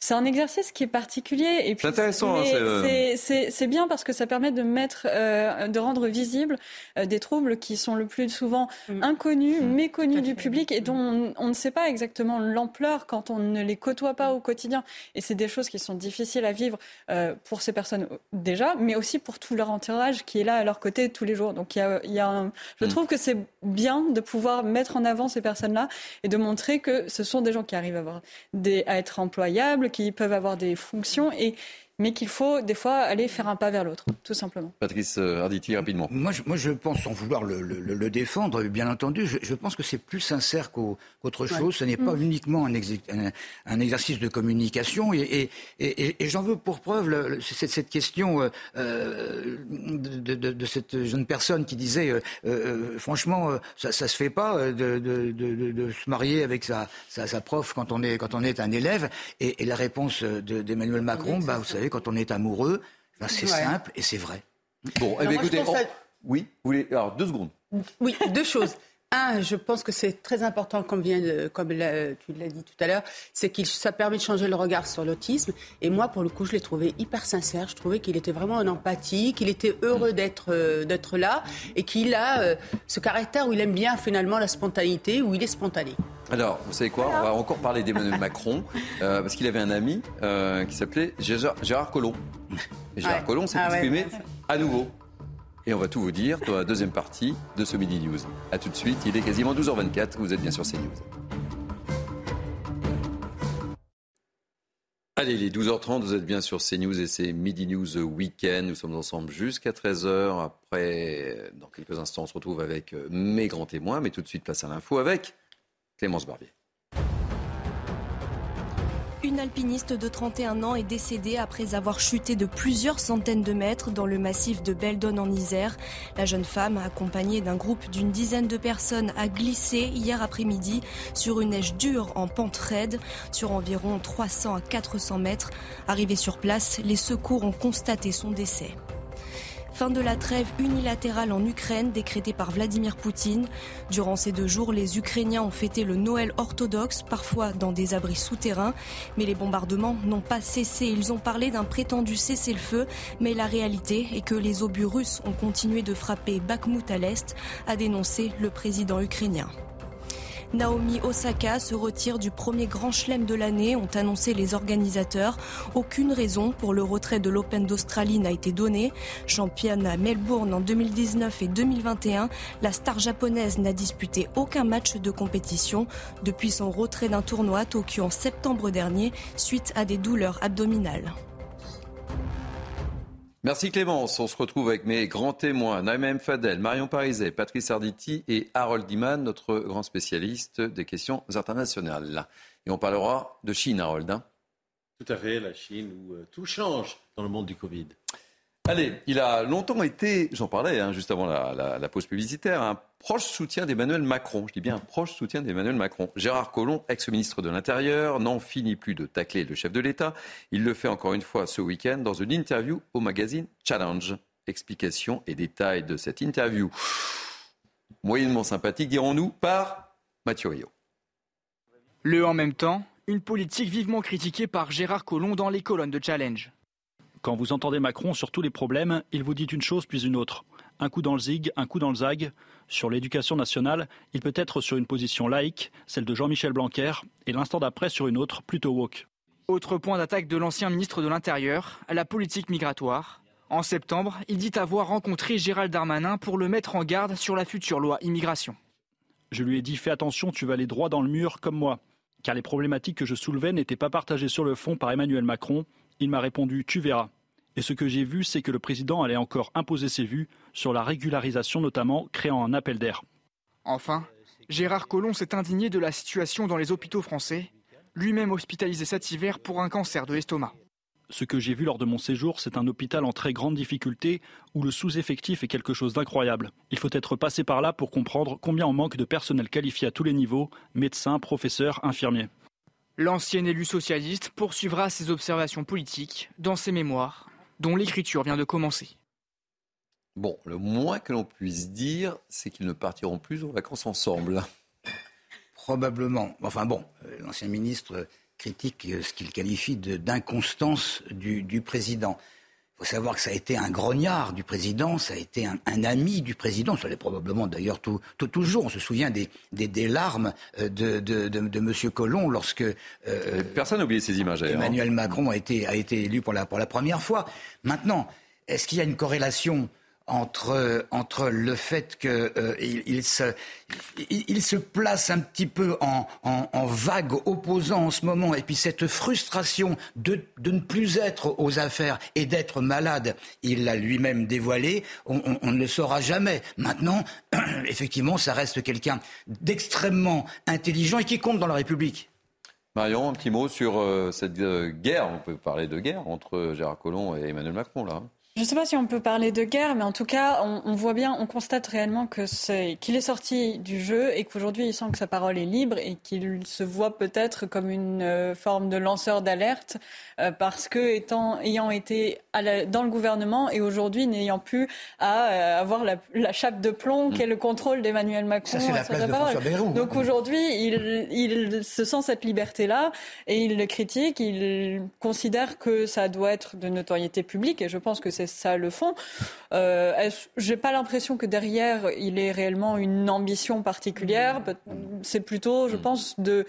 c'est un exercice qui est particulier. Et puis, C'est intéressant, hein, c'est, euh, c'est- bien parce que ça permet de mettre, euh, de rendre visibles euh, des troubles qui sont le plus souvent inconnus, méconnus du public et dont on, on ne sait pas exactement l'ampleur quand on ne les côtoie pas au quotidien. Et c'est des choses qui sont difficiles à vivre euh, pour ces personnes déjà, mais aussi pour tout leur entourage qui est là à leur côté tous les jours. Donc il y a, il y a un- je Mm. trouve que c'est bien de pouvoir mettre en avant ces personnes-là et de montrer que ce sont des gens qui arrivent à, avoir des, à être employables, qui peuvent avoir des fonctions, et, mais qu'il faut des fois aller faire un pas vers l'autre, tout simplement. Patrice euh, Arditi, rapidement. Moi je, moi, je pense, sans vouloir le, le- défendre, bien entendu, je, je pense que c'est plus sincère qu'au- qu'autre chose. Ouais. Ce n'est pas Mm. uniquement un, exé- un- un exercice de communication. Et, et- et- et- et j'en veux pour preuve le- le- cette, cette question euh, euh, de, de- de cette jeune personne qui disait, euh, euh, franchement, ça, ça se fait pas de, de- de- de- de se marier avec sa, sa, sa prof quand on est quand on est un élève. Et, et la réponse de- d'Emmanuel Macron, bah, vous savez, quand on est amoureux, bah, c'est Ouais. simple et c'est vrai. Bon, eh bien, je écoutez, on- oui, vous voulez... Alors, deux secondes. Oui, deux choses. Un, je pense que c'est très important, comme, vient de- comme l'a- tu l'as dit tout à l'heure, c'est que ça permet de changer le regard sur l'autisme. Et moi, pour le coup, je l'ai trouvé hyper sincère. Je trouvais qu'il était vraiment en empathie, qu'il était heureux d'être euh, d'être là et qu'il a euh, ce caractère où il aime bien finalement la spontanéité, où il est spontané. Alors, vous savez quoi? On va encore parler d'Emmanuel Macron, euh, parce qu'il avait un ami qui s'appelait Gérard, Gérard Collomb. Et Gérard Ouais. Collomb s'est Ah ouais. exprimé à nouveau. Et on va tout vous dire dans la deuxième partie de ce Midi News. A tout de suite, il est quasiment 12h24, vous êtes bien sur CNews. Allez, il est 12h30, vous êtes bien sur CNews et c'est Midi News Weekend. Nous sommes ensemble jusqu'à 13h. Après, dans quelques instants, on se retrouve avec mes grands témoins. Mais tout de suite, place à l'info avec Clémence Barbier. Une alpiniste de 31 ans est décédée après avoir chuté de plusieurs centaines de mètres dans le massif de Beldon en Isère. La jeune femme, accompagnée d'un groupe d'une dizaine de personnes, a glissé hier après-midi sur une neige dure en pente raide sur environ 300 à 400 mètres. Arrivée sur place, les secours ont constaté son décès. Fin de la trêve unilatérale en Ukraine décrétée par Vladimir Poutine. Durant ces deux jours, les Ukrainiens ont fêté le Noël orthodoxe, parfois dans des abris souterrains. Mais les bombardements n'ont pas cessé. Ils ont parlé d'un prétendu cessez-le-feu. Mais la réalité est que les obus russes ont continué de frapper Bakhmut à l'est, a dénoncé le président ukrainien. Naomi Osaka se retire du premier grand chelem de l'année, ont annoncé les organisateurs. Aucune raison pour le retrait de l'Open d'Australie n'a été donnée. Championne à Melbourne en 2019 et 2021, la star japonaise n'a disputé aucun match de compétition depuis son retrait d'un tournoi à Tokyo en septembre dernier suite à des douleurs abdominales. Merci Clémence. On se retrouve avec mes grands témoins, Naïm Fadel, Marion Pariset, Patrice Arditi et Harold Diman, notre grand spécialiste des questions internationales. Et on parlera de Chine, Harold. Hein. Tout à fait, la Chine où euh, tout change dans le monde du Covid. Allez, il a longtemps été, j'en parlais hein, juste avant la, pause publicitaire, un proche soutien d'Emmanuel Macron. Je dis bien un proche soutien d'Emmanuel Macron. Gérard Collomb, ex-ministre de l'Intérieur, n'en finit plus de tacler le chef de l'État. Il le fait encore une fois ce week-end dans une interview au magazine Challenge. Explication et détails de cette interview moyennement sympathique, dirons-nous, par Mathieu Rio. Le en même temps, une politique vivement critiquée par Gérard Collomb dans les colonnes de Challenge. Quand vous entendez Macron sur tous les problèmes, il vous dit une chose puis une autre. Un coup dans le zig, un coup dans le zag. Sur l'éducation nationale, il peut être sur une position laïque, celle de Jean-Michel Blanquer, et l'instant d'après sur une autre, plutôt woke. Autre point d'attaque de l'ancien ministre de l'Intérieur, la politique migratoire. En septembre, il dit avoir rencontré Gérald Darmanin pour le mettre en garde sur la future loi immigration. Je lui ai dit fais attention, tu vas aller droit dans le mur comme moi. Car les problématiques que je soulevais n'étaient pas partagées sur le fond par Emmanuel Macron, il m'a répondu Tu verras. Et ce que j'ai vu, c'est que le président allait encore imposer ses vues sur la régularisation, notamment créant un appel d'air. Enfin, Gérard Collomb s'est indigné de la situation dans les hôpitaux français, lui-même hospitalisé cet hiver pour un cancer de l'estomac. Ce que j'ai vu lors de mon séjour, c'est un hôpital en très grande difficulté où le sous-effectif est quelque chose d'incroyable. Il faut être passé par là pour comprendre combien on manque de personnel qualifié à tous les niveaux, médecins, professeurs, infirmiers. L'ancien élu socialiste poursuivra ses observations politiques dans ses mémoires, dont l'écriture vient de commencer. Bon, le moins que l'on puisse dire, c'est qu'ils ne partiront plus en vacances ensemble. Probablement. Enfin bon, euh, l'ancien ministre critique euh, ce qu'il qualifie d'inconstance du, président. Il faut savoir que ça a été un grognard du président, ça a été un, ami du président, ça l'est probablement d'ailleurs tout, toujours. On se souvient des, des, larmes euh, de, de, de, M. Collomb lorsque... Euh, Personne n'a oublié ces images. Hein. Emmanuel Macron a été, a été élu pour la, pour la première fois. Maintenant, est-ce qu'il y a une corrélation entre, entre le fait qu'il euh, se, il, se place un petit peu en, en, vague opposant en ce moment, et puis cette frustration de, de ne plus être aux affaires et d'être malade, il l'a lui-même dévoilé, on, ne le saura jamais. Maintenant, (clears throat) effectivement, ça reste quelqu'un d'extrêmement intelligent et qui compte dans la République. Marion, un petit mot sur euh, cette euh, guerre, on peut parler de guerre entre Gérard Collomb et Emmanuel Macron là. Je ne sais pas si on peut parler de guerre, mais en tout cas, on, voit bien, on constate réellement que c'est qu'il est sorti du jeu et qu'aujourd'hui il sent que sa parole est libre et qu'il se voit peut-être comme une euh, forme de lanceur d'alerte euh, parce que étant ayant été dans le gouvernement et aujourd'hui n'ayant plus à euh, avoir la, chape de plomb mm. qu'est le contrôle d'Emmanuel Macron sur sa parole. Donc aujourd'hui, il, il se sent cette liberté-là et il le critique. Il considère que ça doit être de notoriété publique et je pense que c'est ça le fond. Euh, J'ai pas l'impression que derrière il ait réellement une ambition particulière. C'est plutôt, je mm. pense, de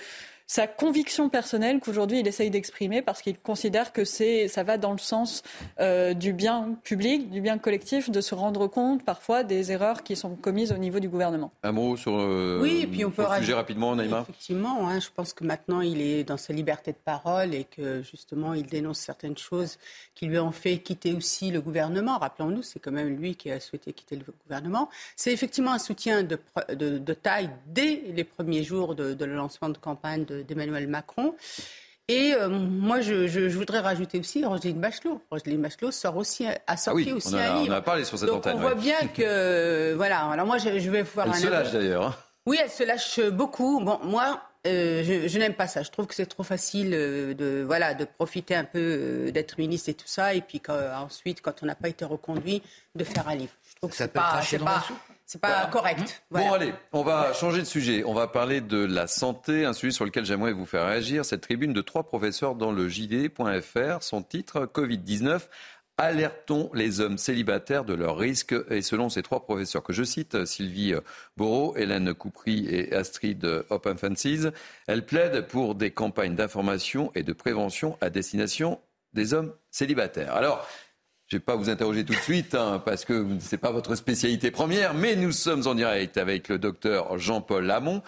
sa conviction personnelle qu'aujourd'hui il essaye d'exprimer parce qu'il considère que c'est ça va dans le sens euh, du bien public, du bien collectif, de se rendre compte parfois des erreurs qui sont commises au niveau du gouvernement. Un mot sur euh, oui, et puis on peut le sujet rapidement, Naïma. Effectivement, hein, je pense que maintenant il est dans sa liberté de parole et que justement il dénonce certaines choses qui lui ont fait quitter aussi le gouvernement. Rappelons-nous, c'est quand même lui qui a souhaité quitter le gouvernement. C'est effectivement un soutien de, de, de, taille dès les premiers jours de, de le lancement de campagne de d'Emmanuel Macron. Et euh, moi, je, voudrais rajouter aussi Roselyne Bachelot. Roselyne Bachelot sort aussi, a sorti ah aussi un livre. On a parlé sur cette Donc On voit bien (laughs) que, voilà. Alors moi, je, vais voir elle se lâche d'ailleurs. Oui, elle se lâche beaucoup. Bon, moi, euh, je, n'aime pas ça. Je trouve que c'est trop facile euh, de, voilà, de profiter un peu euh, d'être ministre et tout ça, et puis ensuite, quand on n'a pas été reconduit, de faire un livre. Je trouve que c'est pas, c'est pas, correct. Bon, allez, on va changer de sujet. On va parler de la santé, un sujet sur lequel j'aimerais vous faire réagir. Cette tribune de trois professeurs dans le JD.fr, son titre Covid-19 Alertons les hommes célibataires de leurs risques? Et selon ces trois professeurs que je cite, Sylvie Bourreau, Hélène Coupry et Astrid Open Fancies, elles plaident pour des campagnes d'information et de prévention à destination des hommes célibataires. Alors, je ne vais pas vous interroger tout de suite, hein, parce que ce n'est pas votre spécialité première, mais nous sommes en direct avec le docteur Jean-Paul Lamont,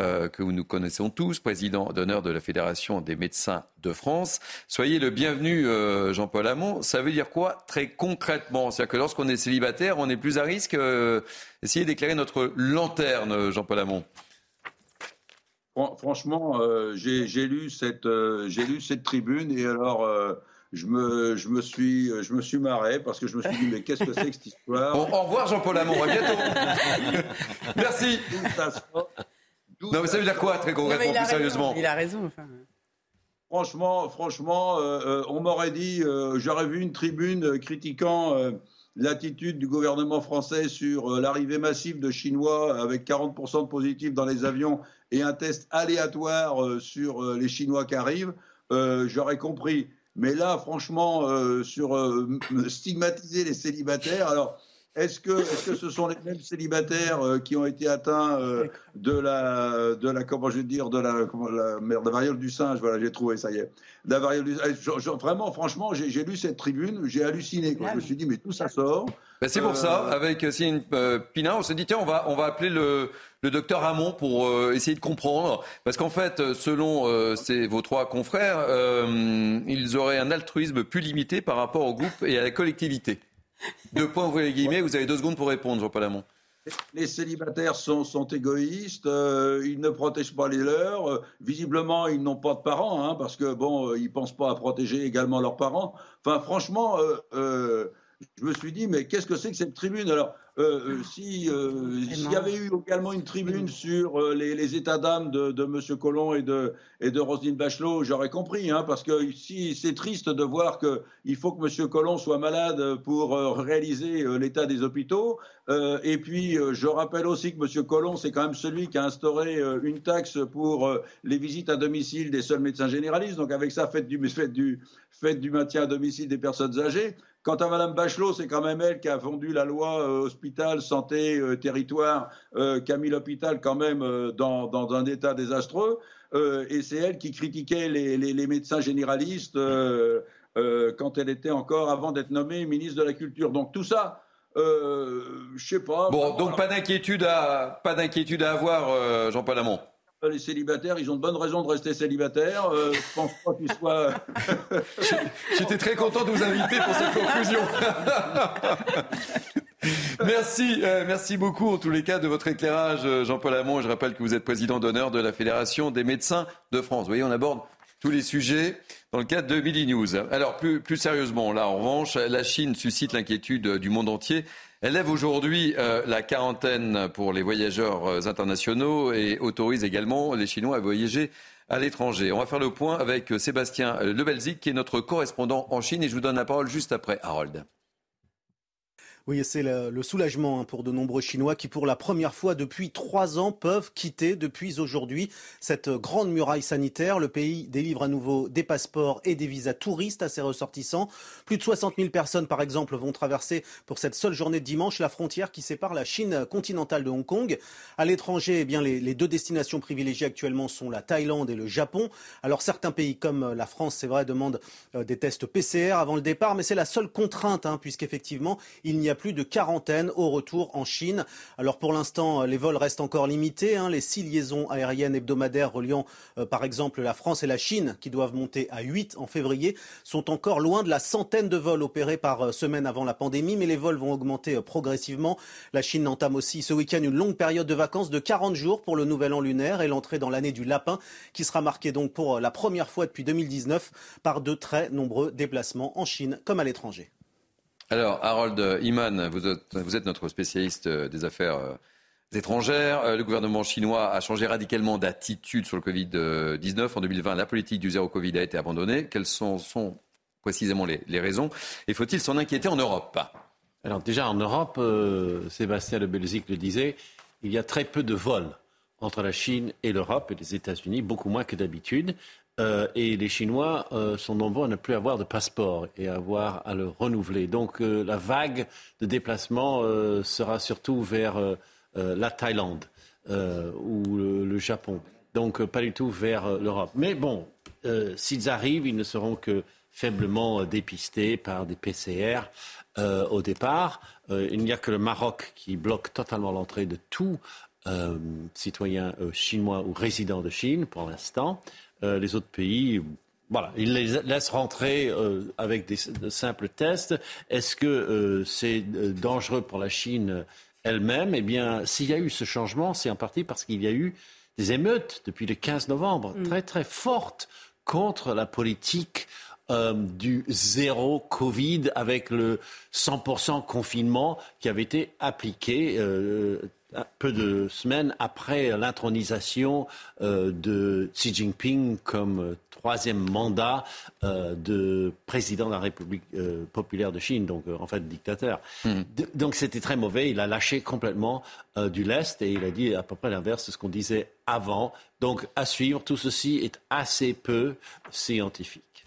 euh, que nous connaissons tous, président d'honneur de la Fédération des médecins de France. Soyez le bienvenu, euh, Jean-Paul Lamont. Ça veut dire quoi très concrètement? C'est-à-dire que lorsqu'on est célibataire, on est plus à risque euh, Essayez d'éclairer notre lanterne, Jean-Paul Lamont. Franchement, j'ai lu, lu cette tribune et alors je me, je, me suis, je me suis marré parce que je me suis dit, mais qu'est-ce que c'est que cette histoire? Au revoir Jean-Paul Amour, à bientôt. (laughs) Merci. Non, mais ça veut dire quoi, très concrètement, plus sérieusement? Il a raison. Franchement, franchement euh, euh, on m'aurait dit, euh, j'aurais vu une tribune critiquant l'attitude du gouvernement français sur l'arrivée massive de Chinois avec 40% de positifs dans les avions et un test aléatoire sur les Chinois qui arrivent. j'aurais compris. Mais là, franchement, euh, sur euh, stigmatiser les céribateurs, alors. Est-ce que, est que, ce sont les mêmes célibataires euh, qui ont été atteints de la, de la, comment je veux dire, de la, comment, la, merde, la variole du singe? Voilà, j'ai trouvé, ça y est. La variole du, vraiment, franchement, j'ai lu cette tribune, j'ai halluciné. Je me suis dit, mais tout ça sort? Ben, c'est pour ça, avec Céline Pina, on s'est dit, tiens, on va, on va appeler le, le docteur Ramon pour euh, essayer de comprendre. Parce qu'en fait, selon euh, vos trois confrères, euh, ils auraient un altruisme plus limité par rapport au groupe et à la collectivité. Deux points, les guillemets, vous avez deux secondes pour répondre, Jean-Paul. Les célibataires sont, égoïstes, ils ne protègent pas les leurs. visiblement, ils n'ont pas de parents, hein, parce que bon, ils pensent pas à protéger également leurs parents. Enfin, franchement, je me suis dit, mais qu'est-ce que c'est que cette tribune? Alors, euh, euh, si euh, s'il y avait eu également une tribune sur les, états d'âme de, de M. Collomb et de, et de Roselyne Bachelot, j'aurais compris, hein, parce que si c'est triste de voir qu'il faut que M. Collomb soit malade pour réaliser l'état des hôpitaux. et puis, je rappelle aussi que M. Collomb, c'est quand même celui qui a instauré une taxe pour les visites à domicile des seuls médecins généralistes. Donc, avec ça, faites du, faites du, faites du maintien à domicile des personnes âgées. Quant à Mme Bachelot, c'est quand même elle qui a fondu la loi euh, hôpital, santé, euh, territoire, euh, qui a mis l'hôpital quand même dans, un état désastreux. et c'est elle qui critiquait les, médecins généralistes quand elle était encore, avant d'être nommée ministre de la Culture. Donc tout ça, je sais pas. Bon, donc pas d'inquiétude à, pas d'inquiétude à avoir, Jean-Paul Lamont les célibataires, ils ont de bonnes raisons de rester célibataires. Euh, je pense pas qu'ils soient. (laughs) J'étais très content de vous inviter pour cette conclusion. (laughs) merci, euh, merci beaucoup en tous les cas de votre éclairage, euh, Jean-Paul Hamon. Je rappelle que vous êtes président d'honneur de la Fédération des médecins de France. Vous voyez, on aborde tous les sujets dans le cadre de Midi News. Alors plus, sérieusement, là en revanche, la Chine suscite l'inquiétude du monde entier lève aujourd'hui euh, la quarantaine pour les voyageurs euh, internationaux et autorise également les Chinois à voyager à l'étranger. On va faire le point avec euh, Sébastien Lebelzik, qui est notre correspondant en Chine, et je vous donne la parole juste après, Harold. Oui, c'est le, soulagement hein, pour de nombreux Chinois qui, pour la première fois depuis trois ans, peuvent quitter depuis aujourd'hui cette grande muraille sanitaire. Le pays délivre à nouveau des passeports et des visas touristes à ses ressortissants. Plus de 60 000 personnes, par exemple, vont traverser pour cette seule journée de dimanche la frontière qui sépare la Chine continentale de Hong Kong. À l'étranger, eh bien, les, deux destinations privilégiées actuellement sont la Thaïlande et le Japon. Alors certains pays comme la France, c'est vrai, demandent euh, des tests PCR avant le départ, mais c'est la seule contrainte, hein, puisqu'effectivement, il n'y a plus de quarantaine au retour en Chine. Alors pour l'instant, les vols restent encore limités. Hein. Les six liaisons aériennes hebdomadaires reliant euh, par exemple la France et la Chine, qui doivent monter à 8 en février, sont encore loin de la centaine de vols opérés par euh, semaine avant la pandémie, mais les vols vont augmenter euh, progressivement. La Chine entame aussi ce week-end une longue période de vacances de 40 jours pour le nouvel an lunaire et l'entrée dans l'année du lapin, qui sera marquée donc pour la première fois depuis 2019 par de très nombreux déplacements en Chine comme à l'étranger. Alors, Harold Iman, vous êtes, notre spécialiste euh, des affaires euh, étrangères. Euh, le gouvernement chinois a changé radicalement d'attitude sur le Covid-19. En 2020, la politique du zéro Covid a été abandonnée. Quelles sont, précisément les, raisons? Et faut-il s'en inquiéter en Europe? Alors déjà en Europe, euh, Sébastien de Belzic le disait, il y a très peu de vols entre la Chine et l'Europe et les États-Unis, beaucoup moins que d'habitude. Euh, et les Chinois euh, sont nombreux à ne plus avoir de passeport et à avoir à le renouveler. Donc euh, la vague de déplacement sera surtout vers la Thaïlande ou le, le, Japon. Donc pas du tout vers l'Europe. Mais bon, s'ils arrivent, ils ne seront que faiblement dépistés par des PCR au départ. il n'y a que le Maroc qui bloque totalement l'entrée de tout citoyens euh, chinois ou résidents de Chine pour l'instant. Euh, les autres pays, voilà, ils les laissent rentrer euh, avec des, de simples tests. Est-ce que euh, c'est dangereux pour la Chine elle-même? Eh bien, s'il y a eu ce changement, c'est en partie parce qu'il y a eu des émeutes depuis le 15 novembre, mm. très très fortes contre la politique euh, du zéro Covid avec le 100% confinement qui avait été appliqué euh, peu de semaines après l'intronisation euh, de Xi Jinping comme troisième mandat euh, de président de la République euh, populaire de Chine, donc en fait dictateur. Mmh. donc c'était très mauvais. Il a lâché complètement du lest et il a dit à peu près l'inverse de ce qu'on disait avant. Donc à suivre, tout ceci est assez peu scientifique.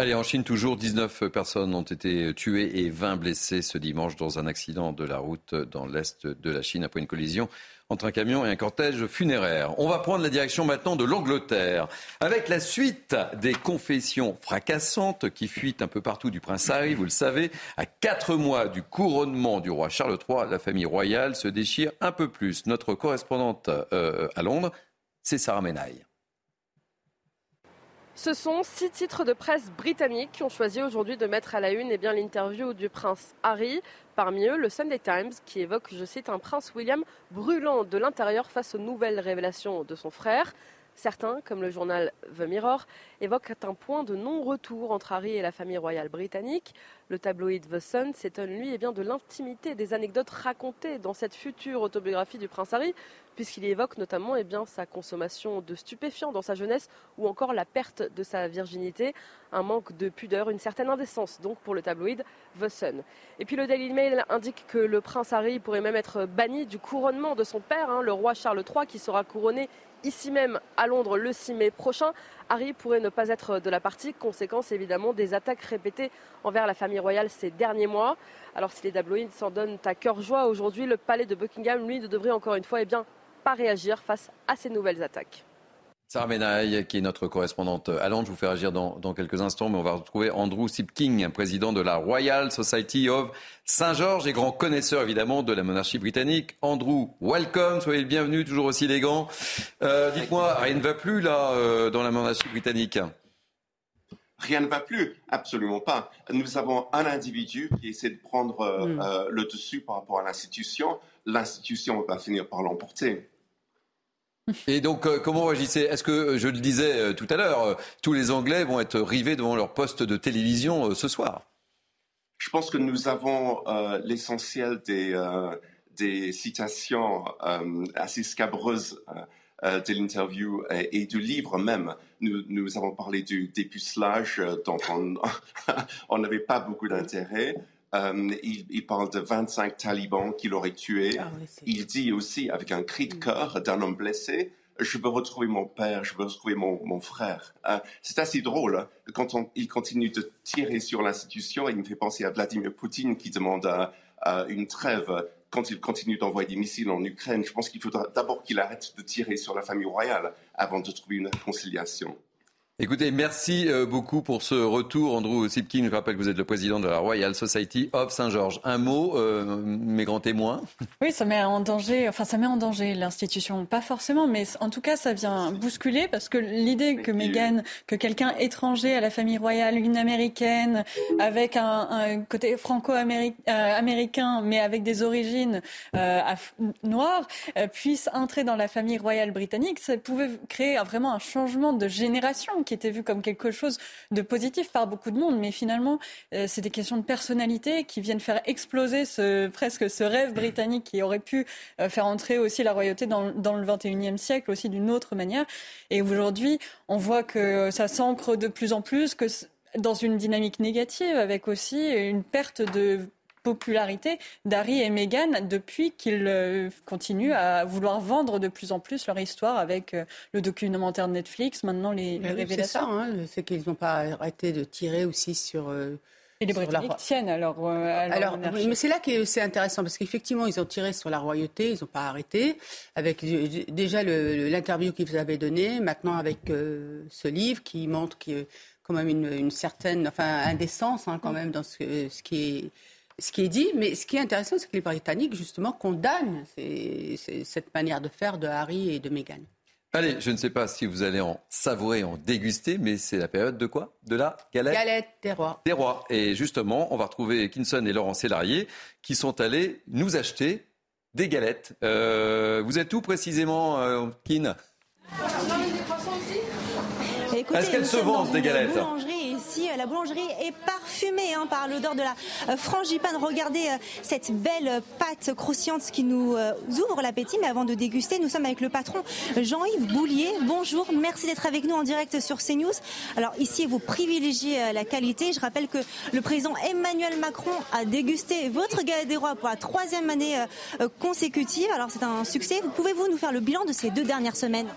Allez, en Chine, toujours 19 personnes ont été tuées et 20 blessées ce dimanche dans un accident de la route dans l'est de la Chine après une collision entre un camion et un cortège funéraire. On va prendre la direction maintenant de l'Angleterre avec la suite des confessions fracassantes qui fuitent un peu partout du prince Harry, vous le savez. À quatre mois du couronnement du roi Charles III, la famille royale se déchire un peu plus. Notre correspondante euh, à Londres, c'est Sarah Menaille. Ce sont six titres de presse britanniques qui ont choisi aujourd'hui de mettre à la une eh l'interview du prince Harry. Parmi eux, le Sunday Times qui évoque, je cite, un prince William brûlant de l'intérieur face aux nouvelles révélations de son frère. Certains, comme le journal The Mirror, évoquent un point de non-retour entre Harry et la famille royale britannique. Le tabloïd The Sun s'étonne, lui, eh bien, de l'intimité des anecdotes racontées dans cette future autobiographie du prince Harry, puisqu'il évoque notamment eh bien, sa consommation de stupéfiants dans sa jeunesse ou encore la perte de sa virginité, un manque de pudeur, une certaine indécence donc pour le tabloïd The Sun. Et puis le Daily Mail indique que le prince Harry pourrait même être banni du couronnement de son père, hein, le roi Charles III, qui sera couronné ici même à Londres le 6 mai prochain. Harry pourrait ne pas être de la partie, conséquence évidemment des attaques répétées envers la famille royale ces derniers mois. Alors si les tabloïds s'en donnent à cœur joie aujourd'hui, le palais de Buckingham, lui, ne devrait encore une fois eh pas réagir face à ces nouvelles attaques. Sarah Menaille, qui est notre correspondante à Londres. Je vous fais réagir dans, dans, quelques instants, mais on va retrouver Andrew Sipking, président de la Royal Society of Saint-Georges et grand connaisseur évidemment de la monarchie britannique. Andrew, welcome, soyez le bienvenu, toujours aussi élégant. Euh, Dites-moi, rien ne va plus là euh, dans la monarchie britannique? Rien ne va plus, absolument pas. Nous avons un individu qui essaie de prendre euh, mm. euh, le dessus par rapport à l'institution. L'institution va finir par l'emporter. (laughs) Et donc, euh, comment réagissez? Est-ce que, euh, je le disais euh, tout à l'heure, euh, tous les Anglais vont être rivés devant leur poste de télévision ce soir? Je pense que nous avons l'essentiel des, des, citations assez scabreuses de l'interview et, du livre même. Nous, nous avons parlé du dépucelage dont (laughs) on n'avait pas beaucoup d'intérêt. Um, il, il, parle de 25 talibans qu'il aurait tués. Ah, oui, il dit aussi, avec un cri de mm. cœur d'un homme blessé, je veux retrouver mon père, je veux retrouver mon, mon frère. Euh, c'est assez drôle. Hein. Quand on, il continue de tirer sur l'institution, il me fait penser à Vladimir Poutine qui demande à, à une trêve quand il continue d'envoyer des missiles en Ukraine. Je pense qu'il faudra d'abord qu'il arrête de tirer sur la famille royale avant de trouver une réconciliation. Écoutez, merci euh, beaucoup pour ce retour, Andrew Sipkin. Je rappelle que vous êtes le président de la Royal Society of Saint-Georges. Un mot, euh, mes grands témoins. Oui, ça met en danger, enfin ça met en danger l'institution, pas forcément, mais en tout cas ça vient bousculer parce que l'idée que Meghan, que quelqu'un étranger à la famille royale, une américaine, avec un, un côté franco-américain, euh, mais avec des origines euh, noires, puisse entrer dans la famille royale britannique, ça pouvait créer vraiment un changement de génération qui était vu comme quelque chose de positif par beaucoup de monde, mais finalement, euh, c'est des questions de personnalité qui viennent faire exploser ce, presque ce rêve britannique qui aurait pu euh, faire entrer aussi la royauté dans, le 21e siècle aussi d'une autre manière. Et aujourd'hui, on voit que ça s'ancre de plus en plus, dans une dynamique négative, avec aussi une perte de popularité d'Harry et Meghan depuis qu'ils euh, continuent à vouloir vendre de plus en plus leur histoire avec euh, le documentaire de Netflix, maintenant les, les révélations. C'est ça, c'est qu'ils n'ont pas arrêté de tirer aussi sur... Euh, et les Britanniques tiennent alors, alors mais c'est là que c'est intéressant parce qu'effectivement ils ont tiré sur la royauté, ils n'ont pas arrêté. Avec déjà l'interview qu'ils avaient donnée, maintenant avec ce livre qui montre qu'il y a quand même une, certaine enfin indécence hein, quand même dans ce, ce qui est ce qui est dit, mais ce qui est intéressant, c'est que les Britanniques, justement, condamnent cette manière de faire de Harry et de Meghan. Allez, je ne sais pas si vous allez en savourer, en déguster, mais c'est la période de quoi? De la galette? Galette des rois. Des rois. Et justement, on va retrouver Kinson et Laurent Sélarié qui sont allés nous acheter des galettes. Euh, vous êtes où précisément, euh, Kin? Est-ce qu'elles se vendent des galettes? Euh, la boulangerie est parfumée hein, par l'odeur de la euh, frangipane. Regardez euh, cette belle pâte croustillante qui nous ouvre l'appétit. Mais avant de déguster, nous sommes avec le patron Jean-Yves Boulier. Bonjour, merci d'être avec nous en direct sur CNews. Alors ici, vous privilégiez la qualité. Je rappelle que le président Emmanuel Macron a dégusté votre galette des rois pour la troisième année consécutive. Alors c'est un succès. Pouvez-vous nous faire le bilan de ces deux dernières semaines?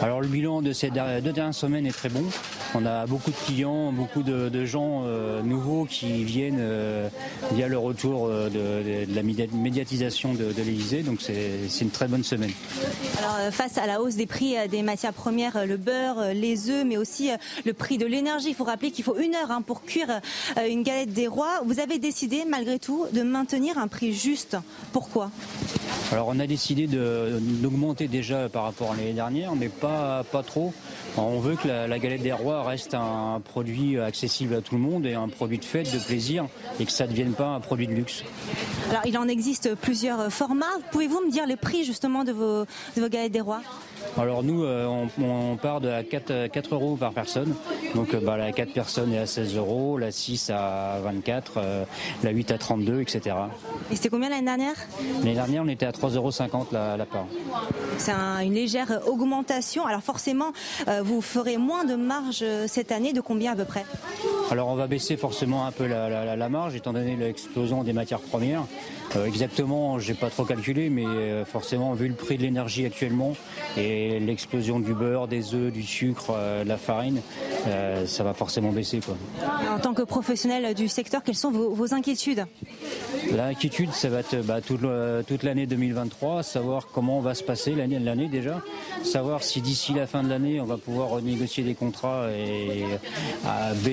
Alors le bilan de ces deux dernières semaines est très bon. On a beaucoup de clients, beaucoup de, gens euh, nouveaux qui viennent euh, via le retour euh, de, la médiatisation de, l'Elysée. Donc c'est une très bonne semaine. Alors face à la hausse des prix des matières premières, le beurre, les œufs, mais aussi le prix de l'énergie, il faut rappeler qu'il faut une heure hein, pour cuire une galette des rois. Vous avez décidé malgré tout de maintenir un prix juste. Pourquoi? Alors on a décidé d'augmenter déjà par rapport à l'année dernière, mais pas, pas trop. On veut que la, galette des rois reste un produit accessible à tout le monde et un produit de fête, de plaisir, et que ça ne devienne pas un produit de luxe. Alors il en existe plusieurs formats. Pouvez-vous me dire les prix justement de vos, de vos galettes des rois? Alors nous, euh, on, part de 4, 4 euros par personne. Donc euh, bah, la 4 personnes est à 16 euros, la 6 à 24, euh, la 8 à 32, etc. Et c'était combien l'année dernière? L'année dernière, on était à 3,50 euros la, la part. C'est une légère augmentation. Alors forcément, vous ferez moins de marge cette année. De combien à peu près? Alors on va baisser forcément un peu la, la marge, étant donné l'explosion des matières premières. exactement, j'ai pas trop calculé, mais forcément, vu le prix de l'énergie actuellement et l'explosion du beurre, des œufs, du sucre, euh, de la farine, euh, ça va forcément baisser. Quoi. En tant que professionnel du secteur, quelles sont vos, inquiétudes? L'inquiétude, ça va être bah, toute, l'année 2023, savoir comment va se passer l'année l'année déjà, savoir si d'ici la fin de l'année, on va pouvoir renégocier des contrats et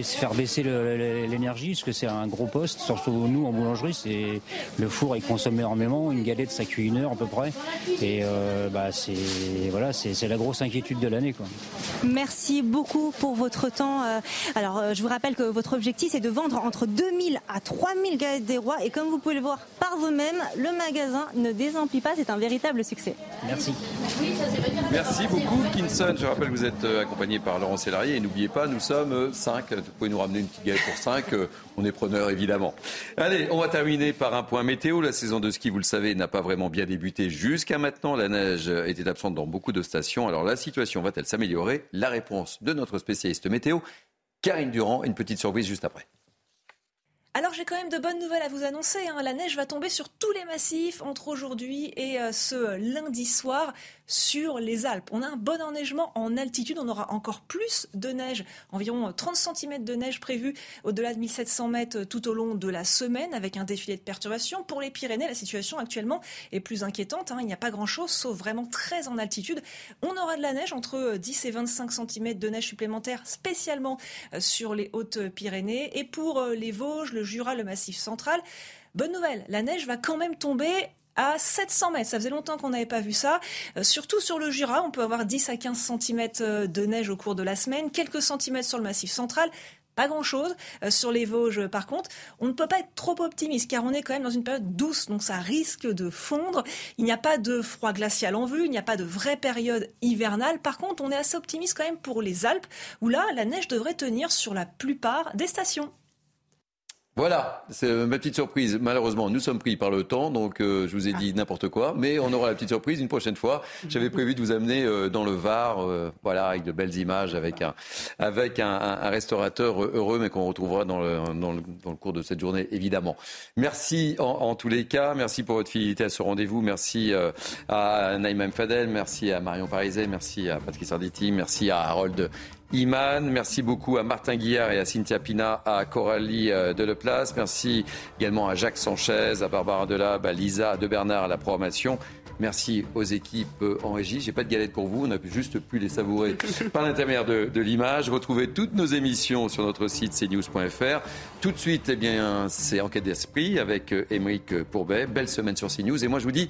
faire baisser l'énergie, parce que c'est un gros poste, surtout nous en boulangerie, c'est le four il consomme énormément, une galette ça cuit une heure à peu près, et euh, bah, c'est voilà, c'est la grosse inquiétude de l'année. Merci beaucoup pour votre temps. Euh, alors, euh, je vous rappelle que votre objectif, c'est de vendre entre 2000 à 3000 galettes des rois. Et comme vous pouvez le voir par vous-même, le magasin ne désemplit pas. C'est un véritable succès. Merci. Merci beaucoup, Kinson. Je rappelle que vous êtes euh, accompagné par Laurent Sélarié. Et n'oubliez pas, nous sommes 5. Vous pouvez nous ramener une petite galette pour 5. On est preneur, évidemment. Allez, on va terminer par un point météo. La saison de ski, vous le savez, n'a pas vraiment bien débuté jusqu'à maintenant. La neige était absente dans beaucoup de Alors la situation va-t-elle s'améliorer? La réponse de notre spécialiste météo, Karine Durand. Une petite surprise juste après. Alors j'ai quand même de bonnes nouvelles à vous annoncer. Hein. La neige va tomber sur tous les massifs entre aujourd'hui et euh, ce lundi soir sur les Alpes. On a un bon enneigement en altitude. On aura encore plus de neige, environ 30 cm de neige prévue au-delà de 1700 mètres tout au long de la semaine avec un défilé de perturbations. Pour les Pyrénées, la situation actuellement est plus inquiétante. Hein. Il n'y a pas grand-chose sauf vraiment très en altitude. On aura de la neige entre 10 et 25 cm de neige supplémentaire spécialement euh, sur les Hautes-Pyrénées. Et pour euh, les Vosges, le Jura, le Massif central. Bonne nouvelle, la neige va quand même tomber à 700 mètres. Ça faisait longtemps qu'on n'avait pas vu ça. Euh, surtout sur le Jura, on peut avoir 10 à 15 cm euh, de neige au cours de la semaine, quelques centimètres sur le Massif central pas grand-chose. Euh, sur les Vosges, par contre, on ne peut pas être trop optimiste car on est quand même dans une période douce, donc ça risque de fondre. Il n'y a pas de froid glacial en vue, il n'y a pas de vraie période hivernale. Par contre, on est assez optimiste quand même pour les Alpes, où là, la neige devrait tenir sur la plupart des stations. Voilà, c'est ma petite surprise. Malheureusement, nous sommes pris par le temps, donc euh, je vous ai dit n'importe quoi, mais on aura la petite surprise une prochaine fois. J'avais prévu de vous amener euh, dans le Var, euh, voilà, avec de belles images, avec un, avec un, un restaurateur heureux, mais qu'on retrouvera dans le, dans, le, dans le, cours de cette journée, évidemment. Merci en, en, tous les cas, merci pour votre fidélité à ce rendez-vous, merci à Naïma Fadel, merci à Marion Pariset, merci à Patrick Sarditi, merci à Harold Iman. Merci beaucoup à Martin Guillard et à Cynthia Pina, à Coralie euh, Deleplace. Merci également à Jacques Sanchez, à Barbara Delab, à Lisa de Bernard à la programmation. Merci aux équipes en régie. J'ai pas de galette pour vous. On a juste pu les savourer (laughs) par l'intermédiaire de, de l'image. Retrouvez toutes nos émissions sur notre site cnews.fr. Tout de suite, eh bien, c'est Enquête d'esprit avec euh, Émeric Pourbet. Belle semaine sur CNews. Et moi, je vous dis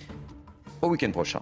au week-end prochain.